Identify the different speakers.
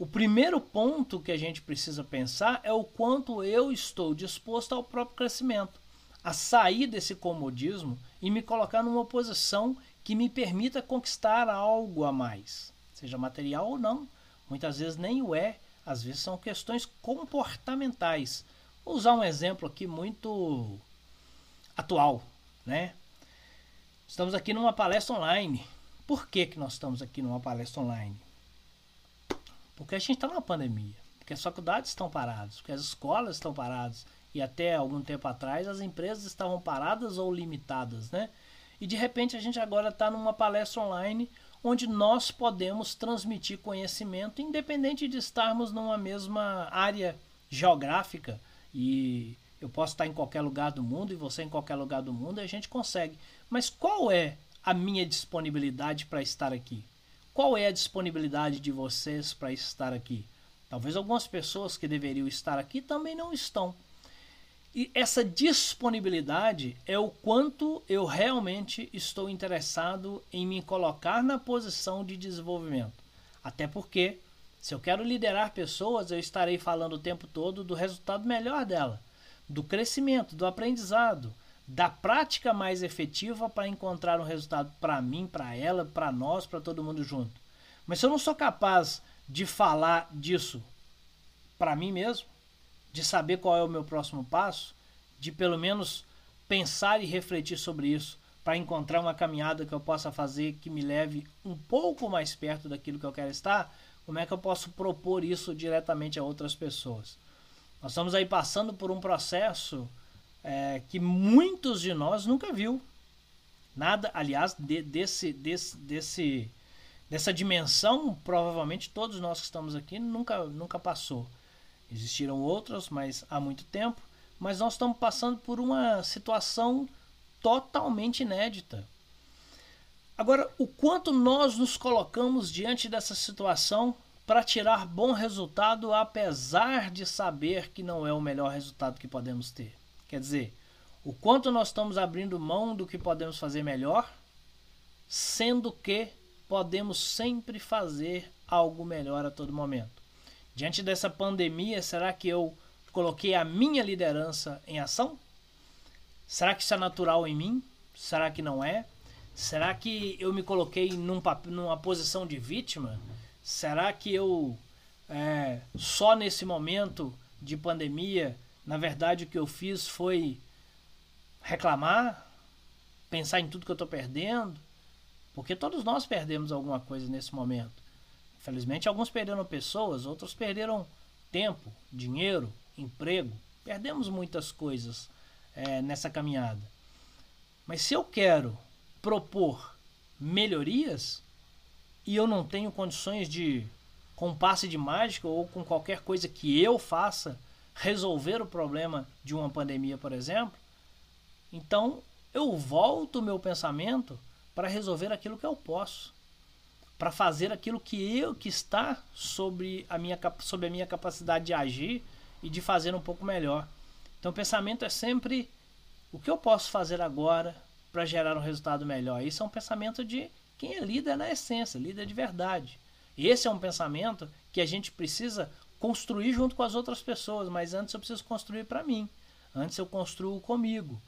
Speaker 1: O primeiro ponto que a gente precisa pensar é o quanto eu estou disposto ao próprio crescimento, a sair desse comodismo e me colocar numa posição que me permita conquistar algo a mais, seja material ou não. Muitas vezes nem o é, às vezes são questões comportamentais. Vou usar um exemplo aqui muito atual, né? Estamos aqui numa palestra online. Por que, que nós estamos aqui numa palestra online? Porque a gente está numa pandemia, porque as faculdades estão paradas, porque as escolas estão paradas e até algum tempo atrás as empresas estavam paradas ou limitadas, né? E de repente a gente agora está numa palestra online onde nós podemos transmitir conhecimento independente de estarmos numa mesma área geográfica e eu posso estar em qualquer lugar do mundo e você em qualquer lugar do mundo e a gente consegue. Mas qual é a minha disponibilidade para estar aqui? Qual é a disponibilidade de vocês para estar aqui? Talvez algumas pessoas que deveriam estar aqui também não estão. E essa disponibilidade é o quanto eu realmente estou interessado em me colocar na posição de desenvolvimento. Até porque, se eu quero liderar pessoas, eu estarei falando o tempo todo do resultado melhor dela, do crescimento, do aprendizado, da prática mais efetiva para encontrar um resultado para mim, para ela, para nós, para todo mundo junto. Mas se eu não sou capaz de falar disso para mim mesmo, de saber qual é o meu próximo passo, de pelo menos pensar e refletir sobre isso para encontrar uma caminhada que eu possa fazer que me leve um pouco mais perto daquilo que eu quero estar, como é que eu posso propor isso diretamente a outras pessoas? Nós estamos aí passando por um processo é, que muitos de nós nunca viu. Nada, aliás, de, desse, desse, desse, dessa dimensão, provavelmente todos nós que estamos aqui nunca, nunca passou. Existiram outros, mas há muito tempo. Mas nós estamos passando por uma situação totalmente inédita. Agora, o quanto nós nos colocamos diante dessa situação para tirar bom resultado, apesar de saber que não é o melhor resultado que podemos ter? Quer dizer, o quanto nós estamos abrindo mão do que podemos fazer melhor, sendo que podemos sempre fazer algo melhor a todo momento. Diante dessa pandemia, será que eu coloquei a minha liderança em ação? Será que isso é natural em mim? Será que não é? Será que eu me coloquei num, numa posição de vítima? Será que eu, é, só nesse momento de pandemia, na verdade, o que eu fiz foi reclamar, pensar em tudo que eu estou perdendo, porque todos nós perdemos alguma coisa nesse momento. Infelizmente, alguns perderam pessoas, outros perderam tempo, dinheiro, emprego. Perdemos muitas coisas é, nessa caminhada. Mas se eu quero propor melhorias e eu não tenho condições de, com passe de mágica ou com qualquer coisa que eu faça, resolver o problema de uma pandemia, por exemplo, então eu volto o meu pensamento para resolver aquilo que eu posso, para fazer aquilo que eu que está sobre a minha sobre a minha capacidade de agir e de fazer um pouco melhor. Então o pensamento é sempre o que eu posso fazer agora para gerar um resultado melhor. Isso é um pensamento de quem é líder na essência, líder de verdade. Esse é um pensamento que a gente precisa construir junto com as outras pessoas, mas antes eu preciso construir para mim. Antes eu construo comigo.